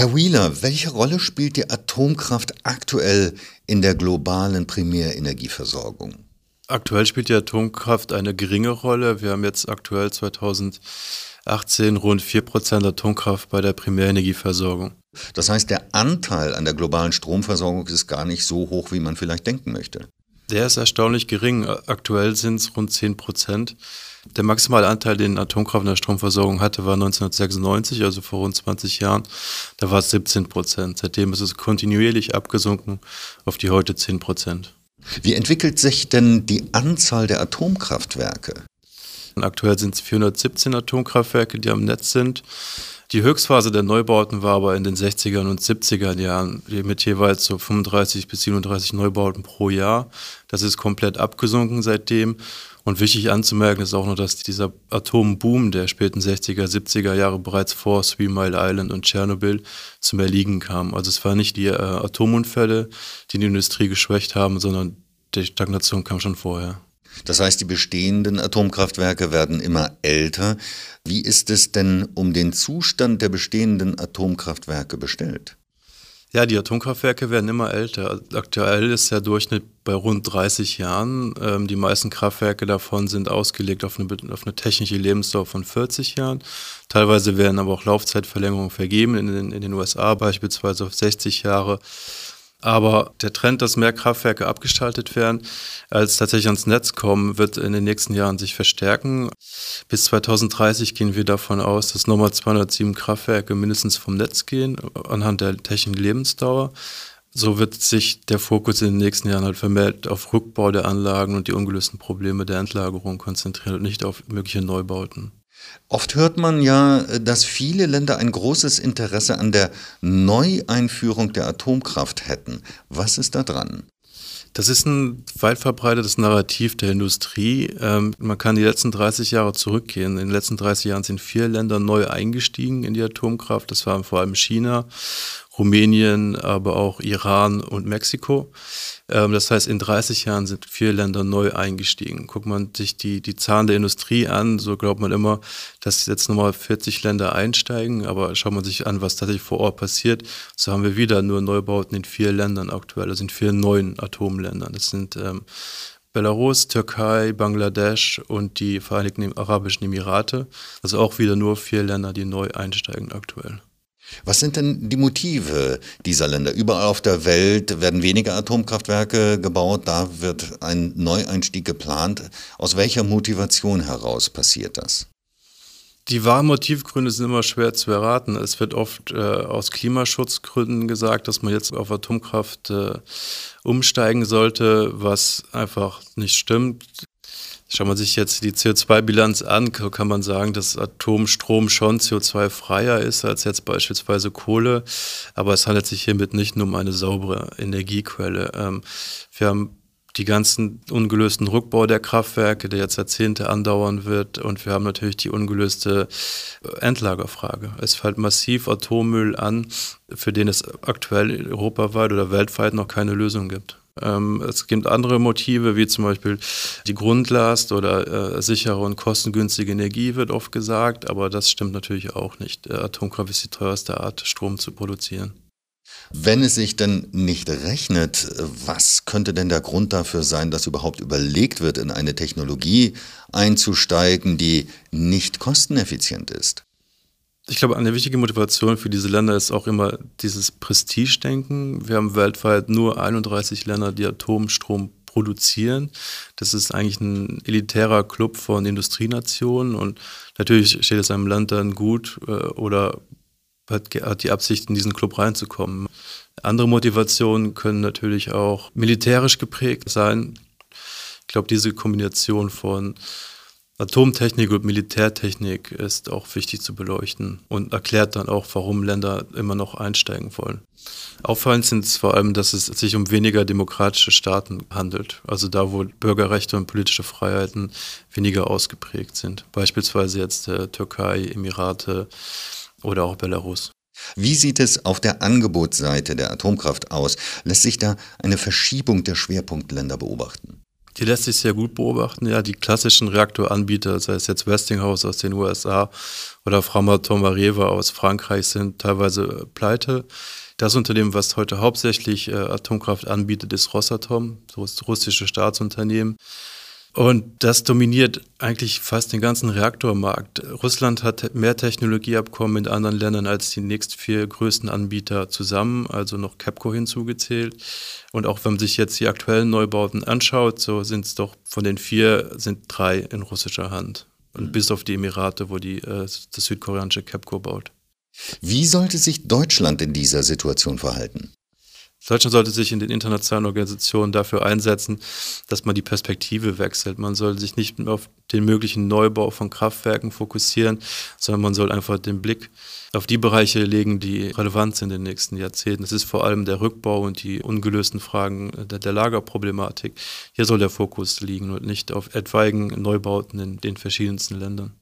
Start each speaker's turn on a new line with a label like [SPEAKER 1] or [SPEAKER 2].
[SPEAKER 1] Herr Wheeler, welche Rolle spielt die Atomkraft aktuell in der globalen Primärenergieversorgung?
[SPEAKER 2] Aktuell spielt die Atomkraft eine geringe Rolle. Wir haben jetzt aktuell 2018 rund 4% Atomkraft bei der Primärenergieversorgung.
[SPEAKER 1] Das heißt, der Anteil an der globalen Stromversorgung ist gar nicht so hoch, wie man vielleicht denken möchte.
[SPEAKER 2] Der ist erstaunlich gering. Aktuell sind es rund 10 Prozent. Der maximale Anteil, den Atomkraft in der Stromversorgung hatte, war 1996, also vor rund 20 Jahren. Da war es 17 Prozent. Seitdem ist es kontinuierlich abgesunken auf die heute 10 Prozent.
[SPEAKER 1] Wie entwickelt sich denn die Anzahl der Atomkraftwerke?
[SPEAKER 2] Aktuell sind es 417 Atomkraftwerke, die am Netz sind. Die Höchstphase der Neubauten war aber in den 60er und 70er Jahren mit jeweils so 35 bis 37 Neubauten pro Jahr. Das ist komplett abgesunken seitdem. Und wichtig anzumerken ist auch noch, dass dieser Atomboom der späten 60er, 70er Jahre bereits vor Three Mile Island und Tschernobyl zum Erliegen kam. Also es waren nicht die äh, Atomunfälle, die die Industrie geschwächt haben, sondern die Stagnation kam schon vorher.
[SPEAKER 1] Das heißt, die bestehenden Atomkraftwerke werden immer älter. Wie ist es denn um den Zustand der bestehenden Atomkraftwerke bestellt?
[SPEAKER 2] Ja, die Atomkraftwerke werden immer älter. Aktuell ist der Durchschnitt bei rund 30 Jahren. Ähm, die meisten Kraftwerke davon sind ausgelegt auf eine, auf eine, technische Lebensdauer von 40 Jahren. Teilweise werden aber auch Laufzeitverlängerungen vergeben, in den, in den USA beispielsweise auf 60 Jahre. Aber der Trend, dass mehr Kraftwerke abgestaltet werden, als tatsächlich ans Netz kommen, wird in den nächsten Jahren sich verstärken. Bis 2030 gehen wir davon aus, dass nochmal 207 Kraftwerke mindestens vom Netz gehen, anhand der technischen Lebensdauer. So wird sich der Fokus in den nächsten Jahren halt vermehrt auf Rückbau der Anlagen und die ungelösten Probleme der Endlagerung konzentrieren und nicht auf mögliche Neubauten.
[SPEAKER 1] Oft hört man ja, dass viele Länder ein großes Interesse an der Neueinführung der Atomkraft hätten. Was ist da dran?
[SPEAKER 2] Das ist ein weit verbreitetes Narrativ der Industrie. Ähm, man kann die letzten 30 Jahre zurückgehen. In den letzten 30 Jahren sind vier Länder neu eingestiegen in die Atomkraft. Das waren vor allem China, Rumänien, aber auch Iran und Mexiko. Ähm, das heißt, in 30 Jahren sind vier Länder neu eingestiegen. Guckt man sich die, die Zahlen der Industrie an, so glaubt man immer, dass jetzt nochmal 40 Länder einsteigen. Aber schaut man sich an, was tatsächlich vor Ort passiert, so haben wir wieder nur Neubauten in vier Ländern aktuell, also in vier neuen Atomländern. Das sind ähm, Belarus, Türkei, Bangladesch und die Vereinigten Arabischen Emirate. Also auch wieder nur vier Länder, die neu einsteigen aktuell.
[SPEAKER 1] Was sind denn die Motive dieser Länder? Überall auf der Welt werden weniger Atomkraftwerke gebaut, da wird ein Neueinstieg geplant. Aus welcher Motivation heraus passiert das?
[SPEAKER 2] Die wahren Motivgründe sind immer schwer zu erraten. Es wird oft äh, aus Klimaschutzgründen gesagt, dass man jetzt auf Atomkraft äh, umsteigen sollte, was einfach nicht stimmt. Schaut man sich jetzt die CO2-Bilanz an, kann man sagen, dass Atomstrom schon CO2-freier ist als jetzt beispielsweise Kohle. Aber es handelt sich hiermit nicht nur um eine saubere Energiequelle. Ähm, wir haben die ganzen ungelösten Rückbau der Kraftwerke, der jetzt Jahrzehnte andauern wird. Und wir haben natürlich die ungelöste Endlagerfrage. Es fällt massiv Atommüll an, für den es aktuell europaweit oder weltweit noch keine Lösung gibt. Ähm, es gibt andere Motive, wie zum Beispiel die Grundlast oder äh, sichere und kostengünstige Energie wird oft gesagt, aber das stimmt natürlich auch nicht. Atomkraft ist die teuerste Art, Strom zu produzieren.
[SPEAKER 1] Wenn es sich denn nicht rechnet, was könnte denn der Grund dafür sein, dass überhaupt überlegt wird, in eine Technologie einzusteigen, die nicht kosteneffizient ist?
[SPEAKER 2] Ich glaube, eine wichtige Motivation für diese Länder ist auch immer dieses Prestigedenken. Wir haben weltweit nur 31 Länder, die Atomstrom produzieren. Das ist eigentlich ein elitärer Club von Industrienationen und natürlich steht es einem Land dann gut äh, oder hat, hat die Absicht, in diesen Club reinzukommen. Andere Motivationen können natürlich auch militärisch geprägt sein. Ich glaube, diese Kombination von Atomtechnik und Militärtechnik ist auch wichtig zu beleuchten und erklärt dann auch, warum Länder immer noch einsteigen wollen. Auffallend sind es vor allem, dass es sich um weniger demokratische Staaten handelt, also da, wo Bürgerrechte und politische Freiheiten weniger ausgeprägt sind. Beispielsweise jetzt äh, Türkei, Emirate oder auch Belarus.
[SPEAKER 1] Wie sieht es auf der Angebotsseite der Atomkraft aus? Lässt sich da eine Verschiebung der Schwerpunktländer beobachten?
[SPEAKER 2] Die lässt sich sehr gut beobachten. Ja, die klassischen Reaktoranbieter, sei es jetzt Westinghouse aus den USA oder Framatome Areva aus Frankreich, sind teilweise pleite. Das Unternehmen, was heute hauptsächlich äh, Atomkraft anbietet, ist Rosatom, das russische Staatsunternehmen. Und das dominiert eigentlich fast den ganzen Reaktormarkt. Russland hat mehr Technologieabkommen mit anderen Ländern als die nächst vier größten Anbieter zusammen, also noch Capco hinzugezählt. Und auch wenn man sich jetzt die aktuellen Neubauten anschaut, so sind es doch von den vier sind drei in russischer Hand. Und mhm. bis auf die Emirate, wo die, äh, das südkoreanische Capco baut.
[SPEAKER 1] Wie sollte sich Deutschland in dieser Situation verhalten?
[SPEAKER 2] Deutschland sollte sich in den internationalen Organisationen dafür einsetzen, dass man die Perspektive wechselt. Man soll sich nicht auf den möglichen Neubau von Kraftwerken fokussieren, sondern man soll einfach den Blick auf die Bereiche legen, die relevant sind in den nächsten Jahrzehnten. Das ist vor allem der Rückbau und die ungelösten Fragen der, der Lagerproblematik. Hier soll der Fokus liegen und nicht auf etwaigen Neubauten in den verschiedensten Ländern.